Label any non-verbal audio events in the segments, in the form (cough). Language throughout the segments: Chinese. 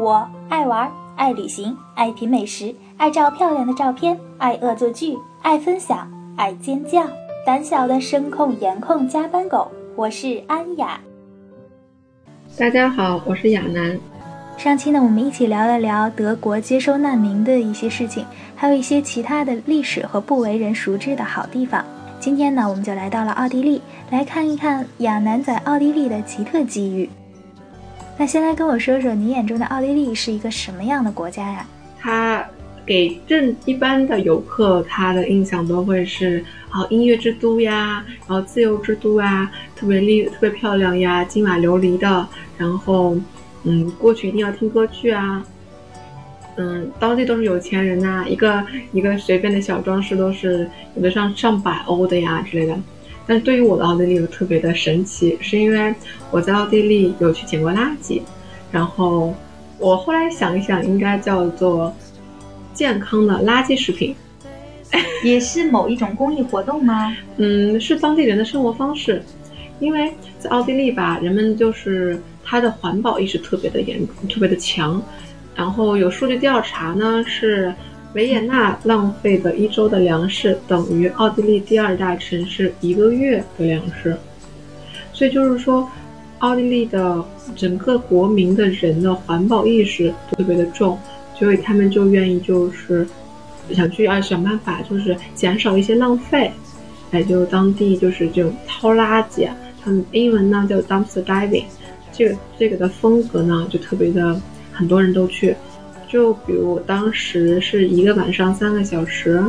我爱玩，爱旅行，爱品美食，爱照漂亮的照片，爱恶作剧，爱分享，爱尖叫。胆小的声控颜控加班狗，我是安雅。大家好，我是亚楠。上期呢，我们一起聊了聊德国接收难民的一些事情，还有一些其他的历史和不为人熟知的好地方。今天呢，我们就来到了奥地利，来看一看亚楠在奥地利的奇特机遇。那先来跟我说说，你眼中的奥地利是一个什么样的国家呀？它给正一般的游客，他的印象都会是啊音乐之都呀，然后自由之都啊，特别丽、特别漂亮呀，金瓦琉璃的。然后，嗯，过去一定要听歌剧啊。嗯，当地都是有钱人呐，一个一个随便的小装饰都是有的上上百欧的呀之类的。但是对于我的奥地利又特别的神奇，是因为我在奥地利有去捡过垃圾，然后我后来想一想，应该叫做健康的垃圾食品，(laughs) 也是某一种公益活动吗？(laughs) 嗯，是当地人的生活方式，因为在奥地利吧，人们就是他的环保意识特别的严，特别的强，然后有数据调查呢是。维也纳浪费的一周的粮食等于奥地利第二大城市一个月的粮食，所以就是说，奥地利的整个国民的人的环保意识特别的重，所以他们就愿意就是想去要想办法，就是减少一些浪费，哎，就当地就是这种掏垃圾，他们英文呢叫 dumpster diving，这个这个的风格呢就特别的，很多人都去。就比如我当时是一个晚上三个小时，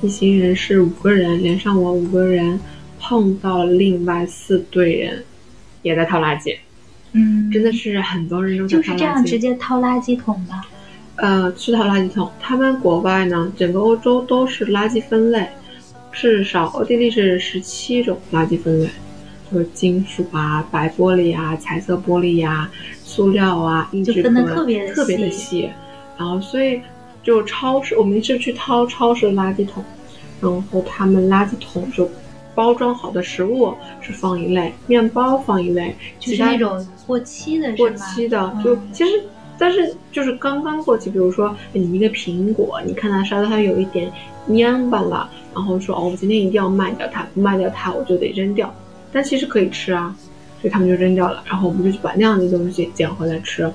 一行人是五个人，连上我五个人，碰到另外四队人，也在掏垃圾。嗯，真的是很多人都在掏垃圾。就是这样直接掏垃圾桶吧。呃，是掏垃圾桶。他们国外呢，整个欧洲都是垃圾分类，至少奥地利是十七种垃圾分类，就是金属啊、白玻璃啊、彩色玻璃呀、塑料啊、硬纸壳，特别特别的细。然后，所以就超市，我们是去掏超市的垃圾桶，然后他们垃圾桶就包装好的食物是放一类，面包放一类，就是那种过期的，过期的就其实，但是就是刚刚过期，比如说你一个苹果，你看它稍微它有一点蔫巴了，然后说哦，我今天一定要卖掉它，不卖掉它我就得扔掉，但其实可以吃啊，所以他们就扔掉了，然后我们就去把那样的东西捡回来吃。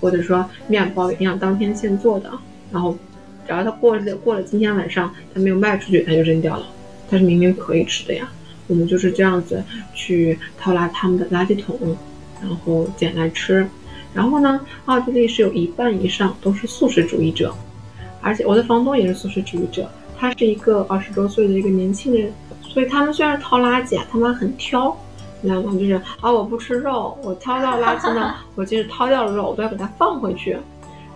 或者说面包一定要当天现做的，然后，只要它过了过了今天晚上，它没有卖出去，它就扔掉了。但是明明可以吃的呀，我们就是这样子去掏拉他们的垃圾桶，然后捡来吃。然后呢，奥地利是有一半以上都是素食主义者，而且我的房东也是素食主义者，他是一个二十多岁的一个年轻人，所以他们虽然掏垃圾，他们很挑。你知道吗？就是啊，我不吃肉，我掏到垃圾呢，我即使掏掉了肉，我都要给它放回去。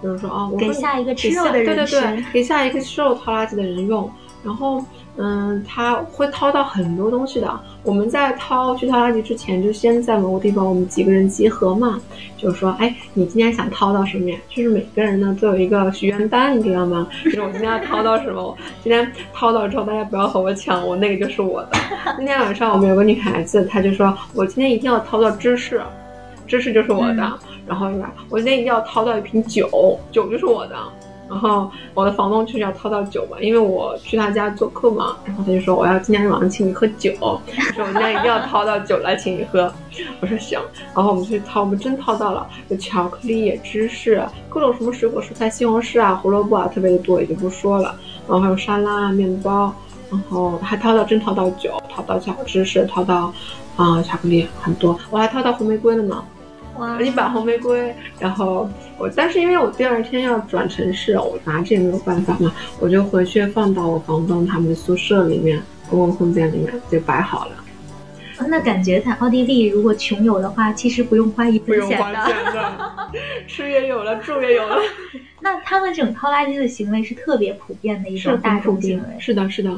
就是说啊，我给下一个吃肉的人对对对，给下一个吃肉掏垃圾的人用。然后。嗯，他会掏到很多东西的。我们在掏去掏垃圾之前，就先在某个地方，我们几个人集合嘛，就是说，哎，你今天想掏到什么呀？就是每个人呢都有一个许愿单，你知道吗？就是我今天要掏到什么，今天掏到之后，大家不要和我抢，我那个就是我的。(laughs) 今天晚上我们有个女孩子，她就说我今天一定要掏到芝士，芝士就是我的。然后吧，我今天一定要掏到一瓶酒，酒就是我的。然后我的房东就是要掏到酒嘛，因为我去他家做客嘛，然后他就说我要今天晚上请你喝酒，(laughs) 说我今天一定要掏到酒来请你喝。(laughs) 我说行，然后我们去掏，我们真掏到了，有巧克力、芝士，各种什么水果、蔬菜、西红柿啊、胡萝卜啊，特别的多，也就不说了。然后还有沙拉、面包，然后还掏到真掏到酒，掏到小芝士，掏到啊巧克力很多，我还掏到红玫瑰了呢。一把红玫瑰，然后我，但是因为我第二天要转城市，我拿着也没有办法嘛，我就回去放到我房东他们宿舍里面，公共空间里面就摆好了。那感觉在奥地利，如果穷游的话，其实不用花一分钱的，(laughs) 吃也有了，住也有了。(laughs) 那他们这种掏垃圾的行为是特别普遍的一种大众行为。是的，是的。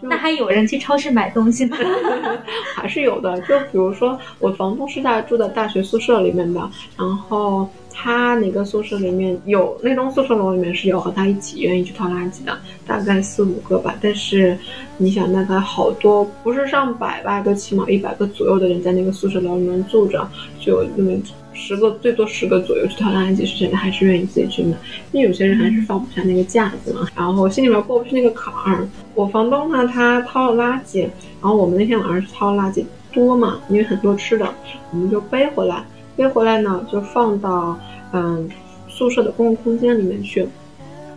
那还有人去超市买东西吗？(laughs) 还是有的，就比如说我房东是在住在大学宿舍里面的，然后他那个宿舍里面有那栋宿舍楼里面是有和他一起愿意去掏垃圾的，大概四五个吧。但是你想，大概好多不是上百吧，都起码一百个左右的人在那个宿舍楼里面住着，就那么十个最多十个左右去掏垃圾，是真的还是愿意自己去买？因为有些人还是放不下那个架子嘛，然后心里面过不去那个坎儿。我房东呢，他掏了垃圾，然后我们那天晚上是掏垃圾多嘛，因为很多吃的，我们就背回来，背回来呢就放到。嗯，宿舍的公共空间里面去，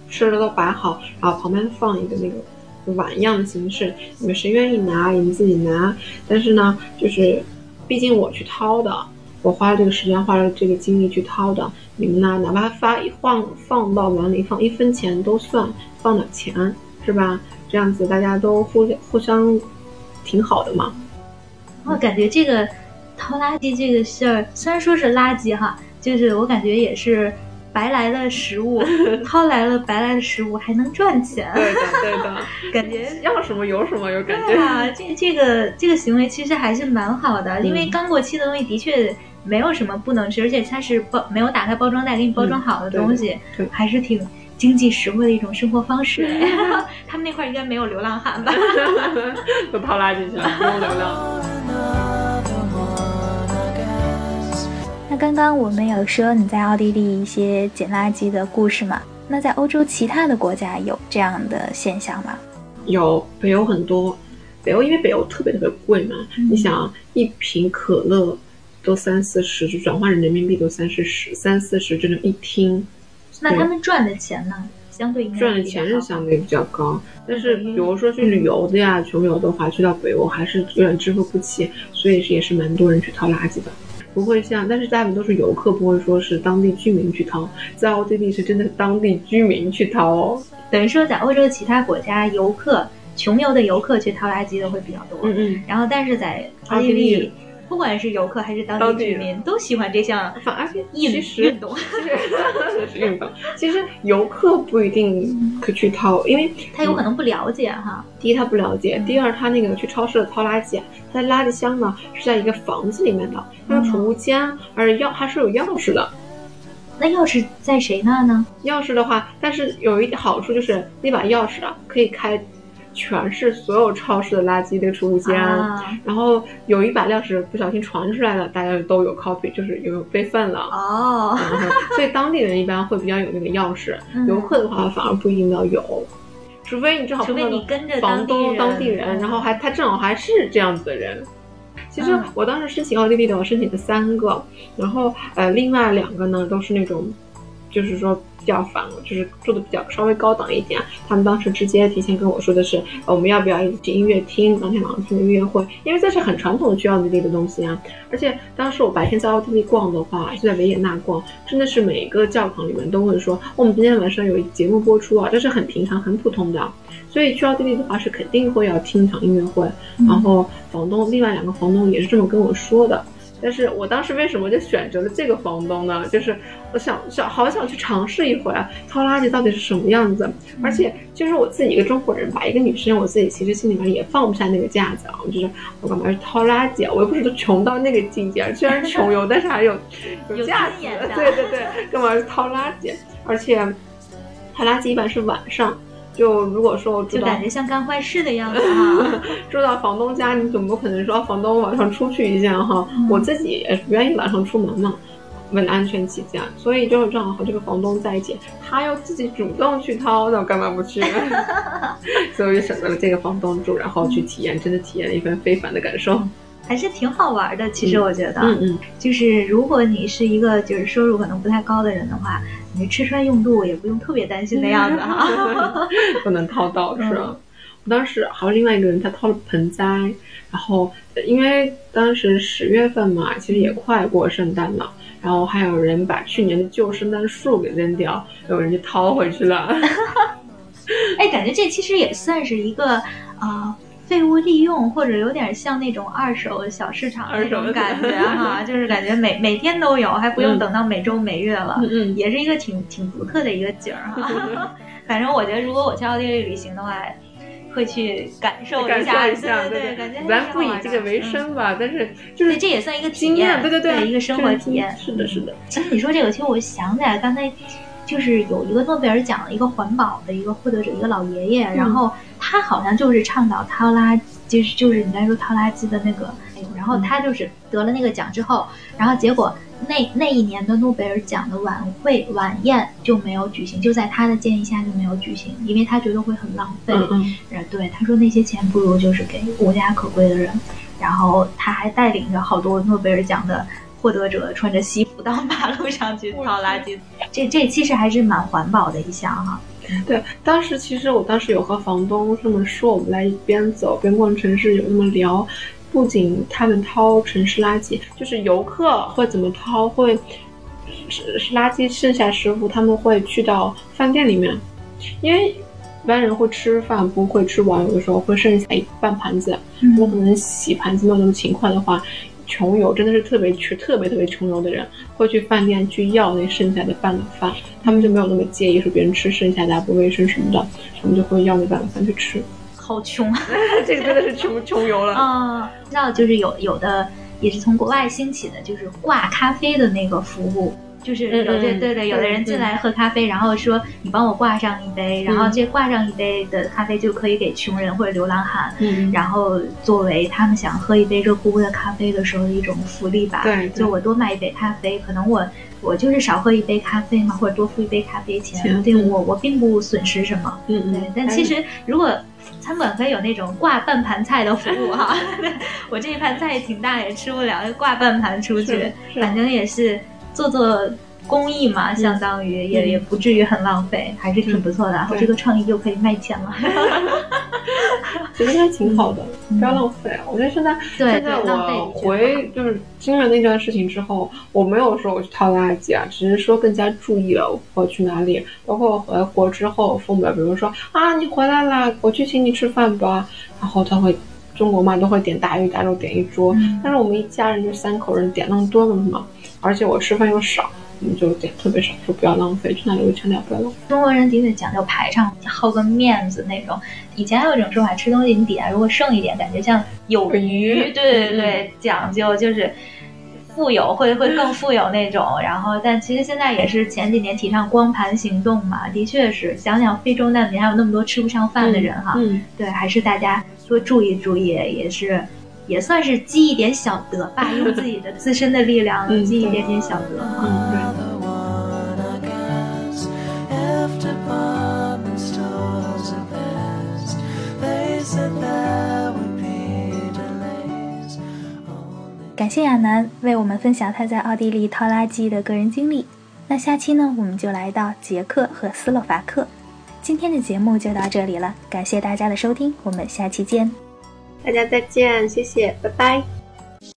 吃的都摆好，然后旁边放一个那个碗一样的形式，你们谁愿意拿，你们自己拿。但是呢，就是毕竟我去掏的，我花了这个时间，花了这个精力去掏的，你们呢，哪怕发一放放到碗里放一分钱都算，放点钱是吧？这样子大家都互互相挺好的嘛。我感觉这个掏垃圾这个事儿，虽然说是垃圾哈。就是我感觉也是白来的食物，(laughs) 掏来了白来的食物还能赚钱。对的，对的，(laughs) 感觉要什么有什么，有感觉啊。这这个这个行为其实还是蛮好的，因为刚过期的东西的确没有什么不能吃，而且它是包没有打开包装袋给你包装好的东西，还是挺经济实惠的一种生活方式。(laughs) 他们那块应该没有流浪汉吧？都掏垃圾去了，不用流浪。刚刚我们有说你在奥地利一些捡垃圾的故事嘛？那在欧洲其他的国家有这样的现象吗？有，北欧很多。北欧因为北欧特别特别贵嘛，你想一瓶可乐都三四十，就转换成人民币都三四十，三四十这种一听。那他们赚的钱呢？相对赚的钱是相对比较高，但是比如说去旅游的呀，穷游的话，去到北欧还是有点支付不起，所以也是蛮多人去掏垃圾的。不会像，但是大部分都是游客，不会说是当地居民去掏。在奥地利是真的当地居民去掏哦。等于说，在欧洲其他国家，游客穷游的游客去掏垃圾的会比较多。嗯嗯。然后，但是在奥地利。不管是游客还是当地居民，都喜欢这项反而运运动。(laughs) 是运动。其实游客不一定可去掏，因为他有可能不了解哈。第一，他不了解；第二，他那个去超市掏垃圾，他的垃圾箱呢是在一个房子里面的，像储物间，而钥还是有钥匙的。那钥匙在谁那呢？钥匙的话，但是有一点好处就是那把钥匙啊可以开。全是所有超市的垃圾的储物间，然后有一把钥匙不小心传出来了，大家都有 copy，就是有备份了。哦。所以当地人一般会比较有那个钥匙，游客的话反而不一定要有，除非你正好除非你跟着房东当地人，然后还他正好还是这样子的人。其实我当时申请奥地利的，我申请了三个，然后呃另外两个呢都是那种，就是说。比较烦，就是住的比较稍微高档一点。他们当时直接提前跟我说的是，我们要不要一起去音乐厅？当天晚上听个音乐会，因为这是很传统的去奥地利的东西啊。而且当时我白天在奥地利逛的话，就在维也纳逛，真的是每一个教堂里面都会说，我们今天晚上有节目播出啊，这是很平常、很普通的。所以去奥地利的话，是肯定会要听一场音乐会。然后房东另外两个房东也是这么跟我说的。但是我当时为什么就选择了这个房东呢？就是我想想，好想去尝试一回啊掏垃圾到底是什么样子。而且就是我自己一个中国人吧，一个女生，我自己其实心里面也放不下那个架子啊。我就是我干嘛去掏垃圾啊？我又不是都穷到那个境界，虽然穷游，但是还有 (laughs) 有架子。对对对，干嘛去掏垃圾？而且掏垃圾一般是晚上。就如果说我就感觉像干坏事的样子哈，(laughs) 住到房东家，你总不可能说房东晚上出去一下哈？我自己也是不愿意晚上出门嘛，为了安全起见，所以就正好和这个房东在一起，他要自己主动去掏，那我干嘛不去？(laughs) 所以就选择了这个房东住，然后去体验，真的体验了一番非凡的感受，还是挺好玩的。其实我觉得，嗯嗯，就是如果你是一个就是收入可能不太高的人的话。你吃穿用度也不用特别担心的样子哈 (laughs) (laughs) 不能掏到是吧？我当时还有另外一个人，他掏了盆栽，然后因为当时十月份嘛，其实也快过圣诞了，然后还有人把去年的旧圣诞树给扔掉，有人就掏回去了。(laughs) 哎，感觉这其实也算是一个啊。废物利用，或者有点像那种二手小市场那种感觉 (laughs) 哈，就是感觉每每天都有，还不用等到每周每月了，嗯也是一个挺挺独特的一个景儿哈。(laughs) 反正我觉得，如果我去奥地利旅行的话，会去感受一下，对对对，感觉咱不以这个为生吧，但是就是这也算一个经验，对对对，一个生活体验。是的，是的。(laughs) 其实你说这个，其实我想起来，刚才就是有一个诺贝尔奖的一个环保的一个获得者，一个老爷爷，然后他好像就是倡导掏垃，就是就是你刚才说掏垃圾的那个，然后他就是得了那个奖之后，然后结果。那那一年的诺贝尔奖的晚会晚宴就没有举行，就在他的建议下就没有举行，因为他觉得会很浪费。嗯嗯，对，他说那些钱不如就是给无家可归的人。然后他还带领着好多诺贝尔奖的获得者穿着西服 (laughs) 到马路上去倒垃圾。这这其实还是蛮环保的一项哈。对，当时其实我当时有和房东这么说，我们来边走边逛城市，有那么聊。不仅他们掏城市垃圾，就是游客会怎么掏？会是是垃圾剩下食物，他们会去到饭店里面，因为一般人会吃饭不会吃完，有的时候会剩下一半盘子，我可能洗盘子没有那么勤快的话，穷游真的是特别穷、特别特别穷游的人会去饭店去要那剩下的半碗饭，他们就没有那么介意说别人吃剩下的不卫生什么的，他们就会要那半碗饭去吃。好穷，(laughs) 这个真的是穷穷游了嗯！知道就是有有的也是从国外兴起的，就是挂咖啡的那个服务，就是有对对对，有的人进来喝咖啡，然后说你帮我挂上一杯，然后这挂上一杯的咖啡就可以给穷人或者流浪汉，然后作为他们想喝一杯热乎乎的咖啡的时候的一种福利吧。对，就我多卖一杯咖啡，可能我我就是少喝一杯咖啡嘛，或者多付一杯咖啡钱，对我我并不损失什么。嗯嗯。对，但其实如果餐馆可以有那种挂半盘菜的服务哈，(laughs) 我这一盘菜挺大也吃不了，挂半盘出去，反正也是做做公益嘛，相当于也也不至于很浪费，还是挺不错的。然后这个创意又可以卖钱了。(laughs) 其实还挺好的，不要浪费。我觉得现在现在我回就是经历那段事情之后，我没有说我去掏垃圾啊，只是说更加注意了我去哪里。包括我回国之后，父母比如说啊，你回来了，我去请你吃饭吧。然后他会，中国嘛都会点大鱼大肉点一桌，但是我们一家人就三口人点那么多干嘛？而且我吃饭又少。我们就点特别少，说不要浪费，真的有强调不要浪费。中国人的确讲究排场，好个面子那种。以前还有一种说法，吃东西你底下如果剩一点，感觉像有余。对对对，讲究就是富有会会更富有那种。然后，但其实现在也是前几年提倡光盘行动嘛，的确是想想非洲难民还有那么多吃不上饭的人哈。嗯，对，还是大家多注意注意，也是也算是积一点小德吧，用自己的 (laughs) 自身的力量积一点点小德嗯，对。感谢亚楠为我们分享他在奥地利掏垃圾的个人经历。那下期呢，我们就来到捷克和斯洛伐克。今天的节目就到这里了，感谢大家的收听，我们下期见。大家再见，谢谢，拜拜。